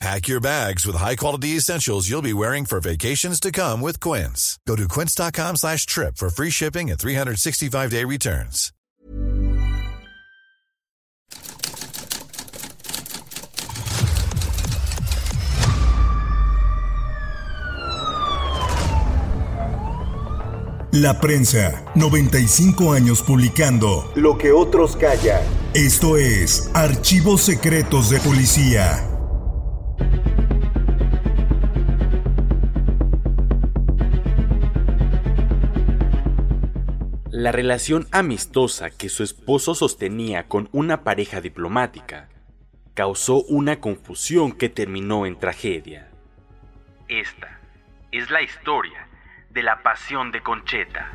Pack your bags with high-quality essentials you'll be wearing for vacations to come with Quince. Go to quince.com slash trip for free shipping and 365-day returns. La prensa, 95 años publicando Lo que otros callan. Esto es Archivos Secretos de Policía. La relación amistosa que su esposo sostenía con una pareja diplomática causó una confusión que terminó en tragedia. Esta es la historia de la pasión de Concheta.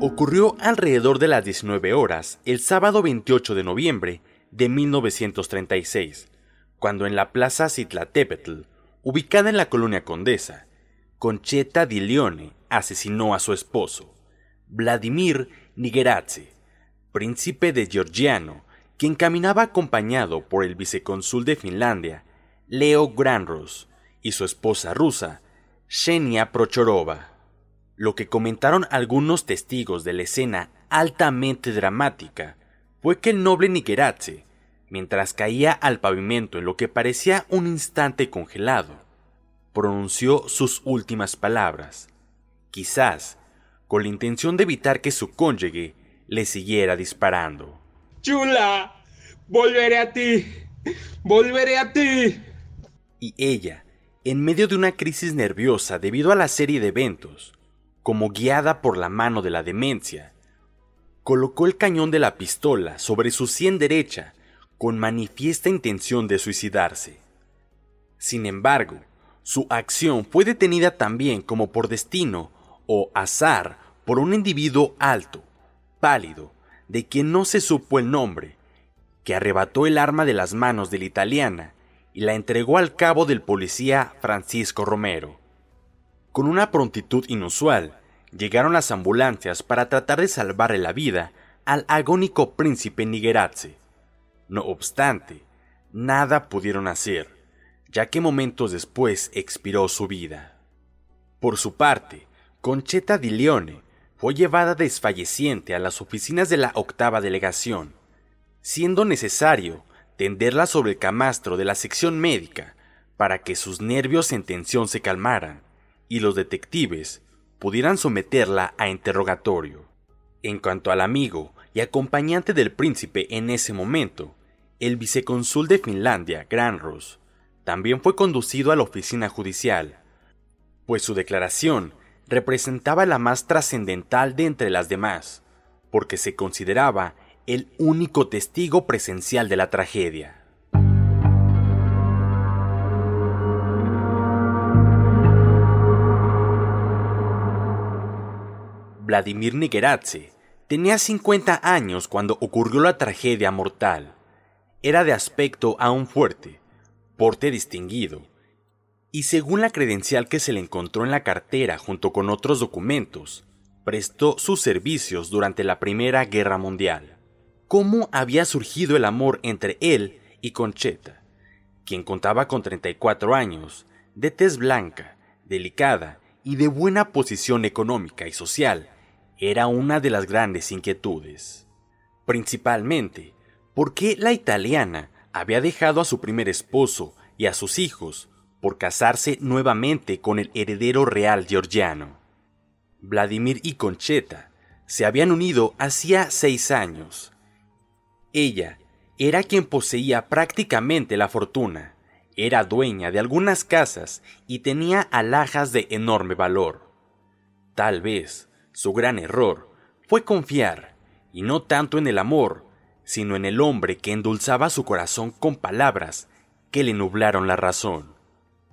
Ocurrió alrededor de las 19 horas el sábado 28 de noviembre de 1936, cuando en la plaza Citlatepetl, ubicada en la colonia Condesa, Concheta di Leone asesinó a su esposo, Vladimir Nigeradze, príncipe de Georgiano, quien caminaba acompañado por el vicecónsul de Finlandia, Leo Granros, y su esposa rusa, Xenia Prochorova. Lo que comentaron algunos testigos de la escena altamente dramática fue que el noble Nigeradze, mientras caía al pavimento en lo que parecía un instante congelado, pronunció sus últimas palabras, quizás con la intención de evitar que su cónyuge le siguiera disparando. Chula, volveré a ti, volveré a ti. Y ella, en medio de una crisis nerviosa debido a la serie de eventos, como guiada por la mano de la demencia, colocó el cañón de la pistola sobre su sien derecha con manifiesta intención de suicidarse. Sin embargo, su acción fue detenida también como por destino o azar por un individuo alto, pálido, de quien no se supo el nombre, que arrebató el arma de las manos de la italiana y la entregó al cabo del policía Francisco Romero. Con una prontitud inusual, llegaron las ambulancias para tratar de salvarle la vida al agónico príncipe Nigeradze. No obstante, nada pudieron hacer, ya que momentos después expiró su vida. Por su parte, Concheta di Leone fue llevada desfalleciente a las oficinas de la octava delegación, siendo necesario tenderla sobre el camastro de la sección médica para que sus nervios en tensión se calmaran y los detectives pudieran someterla a interrogatorio. En cuanto al amigo y acompañante del príncipe en ese momento, el vicecónsul de Finlandia, Granros, también fue conducido a la oficina judicial, pues su declaración representaba la más trascendental de entre las demás, porque se consideraba el único testigo presencial de la tragedia. Vladimir Nigeradze tenía 50 años cuando ocurrió la tragedia mortal. Era de aspecto aún fuerte, porte distinguido, y según la credencial que se le encontró en la cartera junto con otros documentos, prestó sus servicios durante la Primera Guerra Mundial. ¿Cómo había surgido el amor entre él y Concheta, quien contaba con 34 años, de tez blanca, delicada y de buena posición económica y social? Era una de las grandes inquietudes. Principalmente, ¿por qué la italiana había dejado a su primer esposo y a sus hijos por casarse nuevamente con el heredero real georgiano. Vladimir y Concheta se habían unido hacía seis años. Ella era quien poseía prácticamente la fortuna, era dueña de algunas casas y tenía alhajas de enorme valor. Tal vez su gran error fue confiar, y no tanto en el amor, sino en el hombre que endulzaba su corazón con palabras que le nublaron la razón.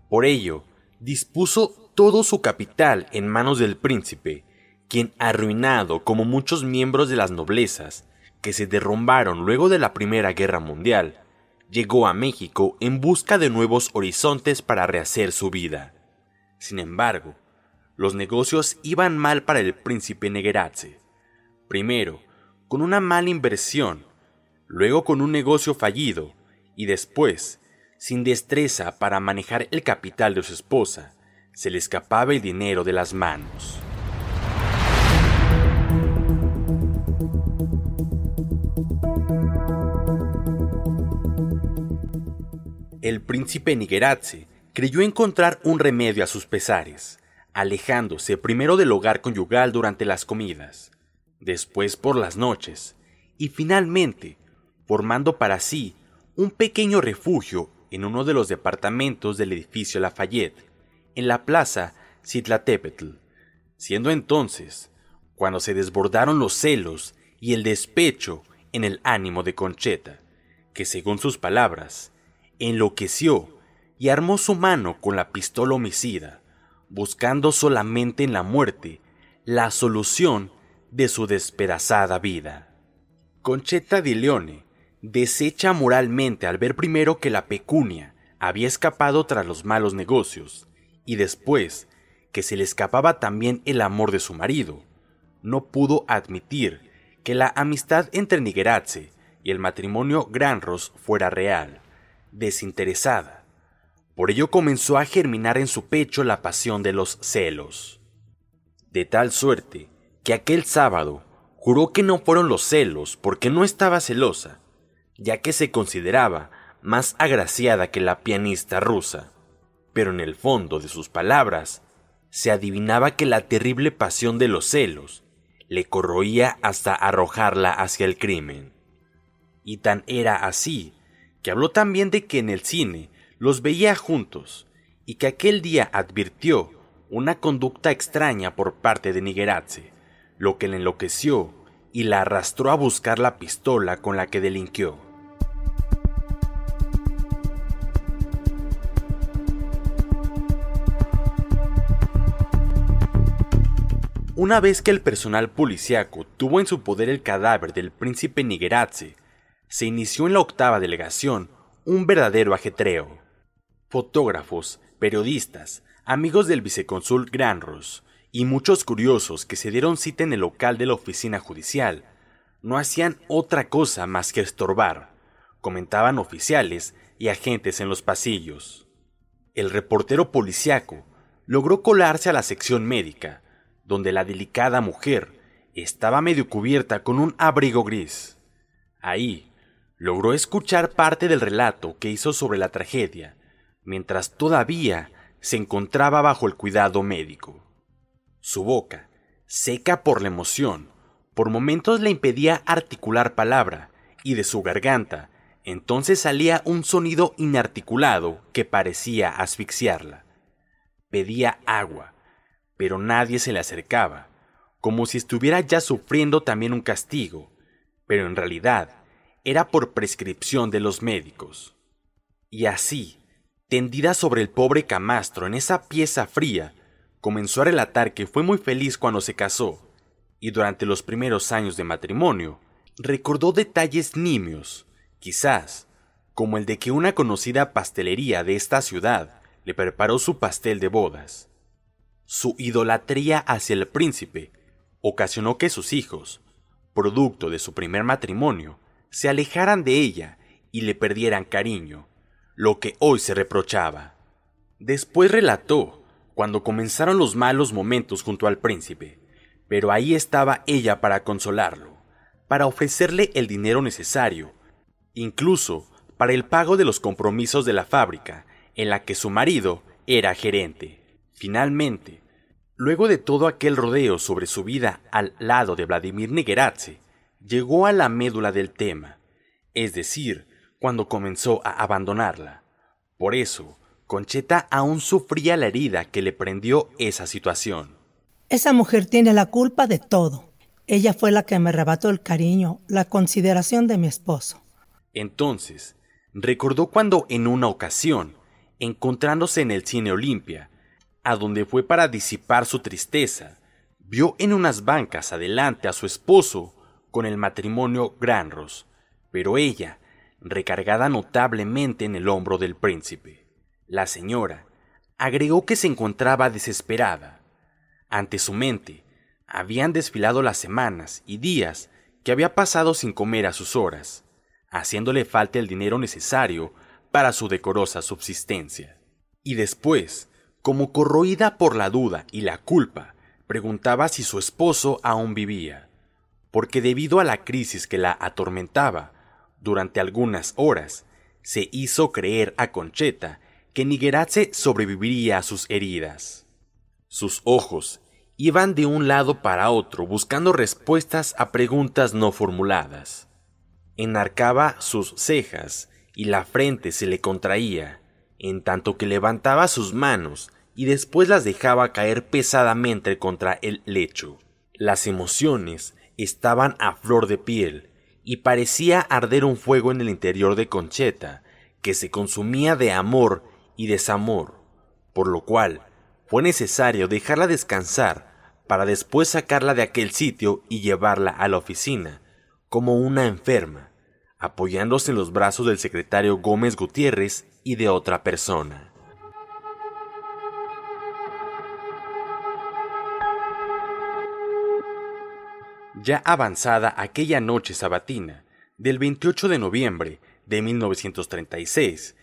Por ello, dispuso todo su capital en manos del príncipe, quien, arruinado como muchos miembros de las noblezas, que se derrumbaron luego de la Primera Guerra Mundial, llegó a México en busca de nuevos horizontes para rehacer su vida. Sin embargo, los negocios iban mal para el príncipe Negeratze. Primero, con una mala inversión, luego con un negocio fallido y después, sin destreza para manejar el capital de su esposa, se le escapaba el dinero de las manos. El príncipe Nigeratze creyó encontrar un remedio a sus pesares, alejándose primero del hogar conyugal durante las comidas, después por las noches, y finalmente formando para sí un pequeño refugio en uno de los departamentos del edificio Lafayette, en la plaza Citlatepetl, siendo entonces cuando se desbordaron los celos y el despecho en el ánimo de Concheta, que según sus palabras, enloqueció y armó su mano con la pistola homicida, buscando solamente en la muerte la solución de su despedazada vida. Concheta di Leone desecha moralmente al ver primero que la pecunia había escapado tras los malos negocios y después que se le escapaba también el amor de su marido, no pudo admitir que la amistad entre Nigeratze y el matrimonio Granros fuera real, desinteresada. Por ello comenzó a germinar en su pecho la pasión de los celos. De tal suerte que aquel sábado juró que no fueron los celos porque no estaba celosa, ya que se consideraba más agraciada que la pianista rusa. Pero en el fondo de sus palabras se adivinaba que la terrible pasión de los celos le corroía hasta arrojarla hacia el crimen. Y tan era así, que habló también de que en el cine los veía juntos, y que aquel día advirtió una conducta extraña por parte de Nigeratze, lo que le enloqueció y la arrastró a buscar la pistola con la que delinquió. Una vez que el personal policiaco tuvo en su poder el cadáver del príncipe Nigeratze, se inició en la octava delegación un verdadero ajetreo. Fotógrafos, periodistas, amigos del vicecónsul Granros y muchos curiosos que se dieron cita en el local de la oficina judicial no hacían otra cosa más que estorbar, comentaban oficiales y agentes en los pasillos. El reportero policiaco logró colarse a la sección médica, donde la delicada mujer estaba medio cubierta con un abrigo gris. Ahí logró escuchar parte del relato que hizo sobre la tragedia, mientras todavía se encontraba bajo el cuidado médico. Su boca, seca por la emoción, por momentos le impedía articular palabra, y de su garganta entonces salía un sonido inarticulado que parecía asfixiarla. Pedía agua, pero nadie se le acercaba, como si estuviera ya sufriendo también un castigo, pero en realidad era por prescripción de los médicos. Y así, tendida sobre el pobre camastro en esa pieza fría, comenzó a relatar que fue muy feliz cuando se casó, y durante los primeros años de matrimonio, recordó detalles nimios, quizás, como el de que una conocida pastelería de esta ciudad le preparó su pastel de bodas. Su idolatría hacia el príncipe ocasionó que sus hijos, producto de su primer matrimonio, se alejaran de ella y le perdieran cariño, lo que hoy se reprochaba. Después relató cuando comenzaron los malos momentos junto al príncipe, pero ahí estaba ella para consolarlo, para ofrecerle el dinero necesario, incluso para el pago de los compromisos de la fábrica en la que su marido era gerente. Finalmente, luego de todo aquel rodeo sobre su vida al lado de Vladimir Nigueratse, llegó a la médula del tema, es decir, cuando comenzó a abandonarla. Por eso, Concheta aún sufría la herida que le prendió esa situación. Esa mujer tiene la culpa de todo. Ella fue la que me arrebató el cariño, la consideración de mi esposo. Entonces, recordó cuando en una ocasión, encontrándose en el cine Olimpia, a donde fue para disipar su tristeza, vio en unas bancas adelante a su esposo con el matrimonio Granros, pero ella, recargada notablemente en el hombro del príncipe. La señora agregó que se encontraba desesperada. Ante su mente habían desfilado las semanas y días que había pasado sin comer a sus horas, haciéndole falta el dinero necesario para su decorosa subsistencia. Y después, como corroída por la duda y la culpa, preguntaba si su esposo aún vivía, porque debido a la crisis que la atormentaba, durante algunas horas, se hizo creer a Concheta que Nigueratse sobreviviría a sus heridas. Sus ojos iban de un lado para otro buscando respuestas a preguntas no formuladas. Enarcaba sus cejas y la frente se le contraía, en tanto que levantaba sus manos y después las dejaba caer pesadamente contra el lecho. Las emociones estaban a flor de piel y parecía arder un fuego en el interior de Concheta, que se consumía de amor y desamor, por lo cual fue necesario dejarla descansar para después sacarla de aquel sitio y llevarla a la oficina, como una enferma, apoyándose en los brazos del secretario Gómez Gutiérrez y de otra persona. Ya avanzada aquella noche sabatina del 28 de noviembre de 1936,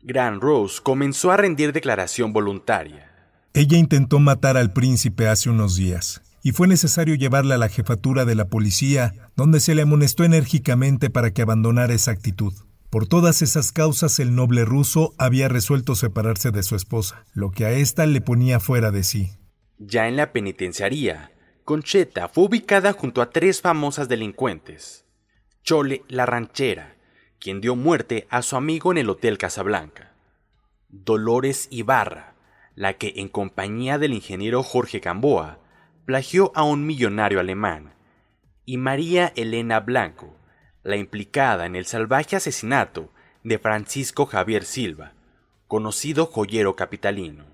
Gran Rose comenzó a rendir declaración voluntaria. Ella intentó matar al príncipe hace unos días, y fue necesario llevarla a la jefatura de la policía, donde se le amonestó enérgicamente para que abandonara esa actitud. Por todas esas causas el noble ruso había resuelto separarse de su esposa, lo que a ésta le ponía fuera de sí. Ya en la penitenciaría, Concheta fue ubicada junto a tres famosas delincuentes. Chole la ranchera, quien dio muerte a su amigo en el Hotel Casablanca. Dolores Ibarra, la que en compañía del ingeniero Jorge Gamboa plagió a un millonario alemán, y María Elena Blanco, la implicada en el salvaje asesinato de Francisco Javier Silva, conocido joyero capitalino.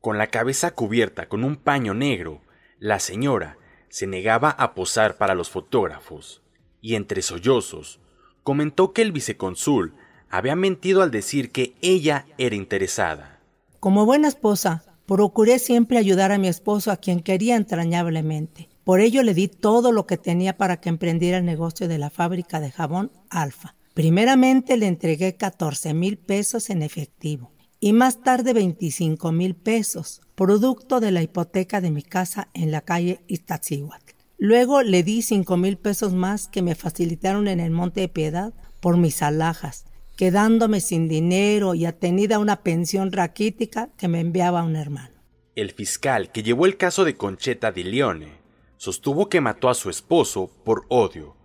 Con la cabeza cubierta con un paño negro, la señora se negaba a posar para los fotógrafos, y entre sollozos comentó que el vicecónsul había mentido al decir que ella era interesada. Como buena esposa, procuré siempre ayudar a mi esposo a quien quería entrañablemente. Por ello le di todo lo que tenía para que emprendiera el negocio de la fábrica de jabón Alfa. Primeramente le entregué 14 mil pesos en efectivo y más tarde 25 mil pesos, producto de la hipoteca de mi casa en la calle Iztaccíhuatl. Luego le di cinco mil pesos más que me facilitaron en el Monte de Piedad por mis alhajas, quedándome sin dinero y atenida una pensión raquítica que me enviaba un hermano. El fiscal que llevó el caso de Concheta de Leone sostuvo que mató a su esposo por odio.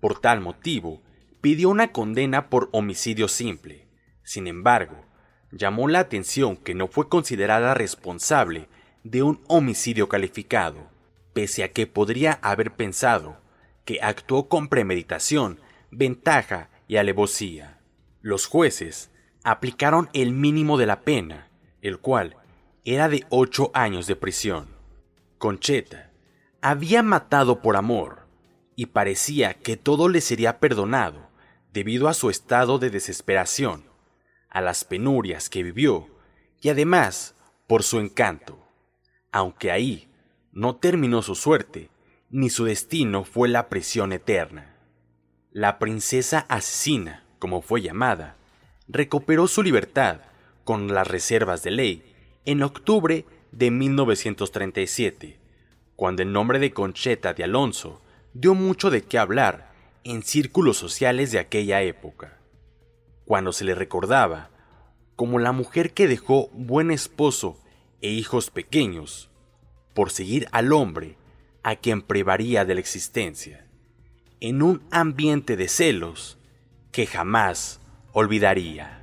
Por tal motivo, pidió una condena por homicidio simple. Sin embargo, llamó la atención que no fue considerada responsable de un homicidio calificado pese a que podría haber pensado que actuó con premeditación, ventaja y alevosía. Los jueces aplicaron el mínimo de la pena, el cual era de ocho años de prisión. Concheta había matado por amor, y parecía que todo le sería perdonado debido a su estado de desesperación, a las penurias que vivió y además por su encanto, aunque ahí no terminó su suerte, ni su destino fue la prisión eterna. La princesa asesina, como fue llamada, recuperó su libertad con las reservas de ley en octubre de 1937, cuando el nombre de Concheta de Alonso dio mucho de qué hablar en círculos sociales de aquella época. Cuando se le recordaba, como la mujer que dejó buen esposo e hijos pequeños por seguir al hombre a quien privaría de la existencia, en un ambiente de celos que jamás olvidaría.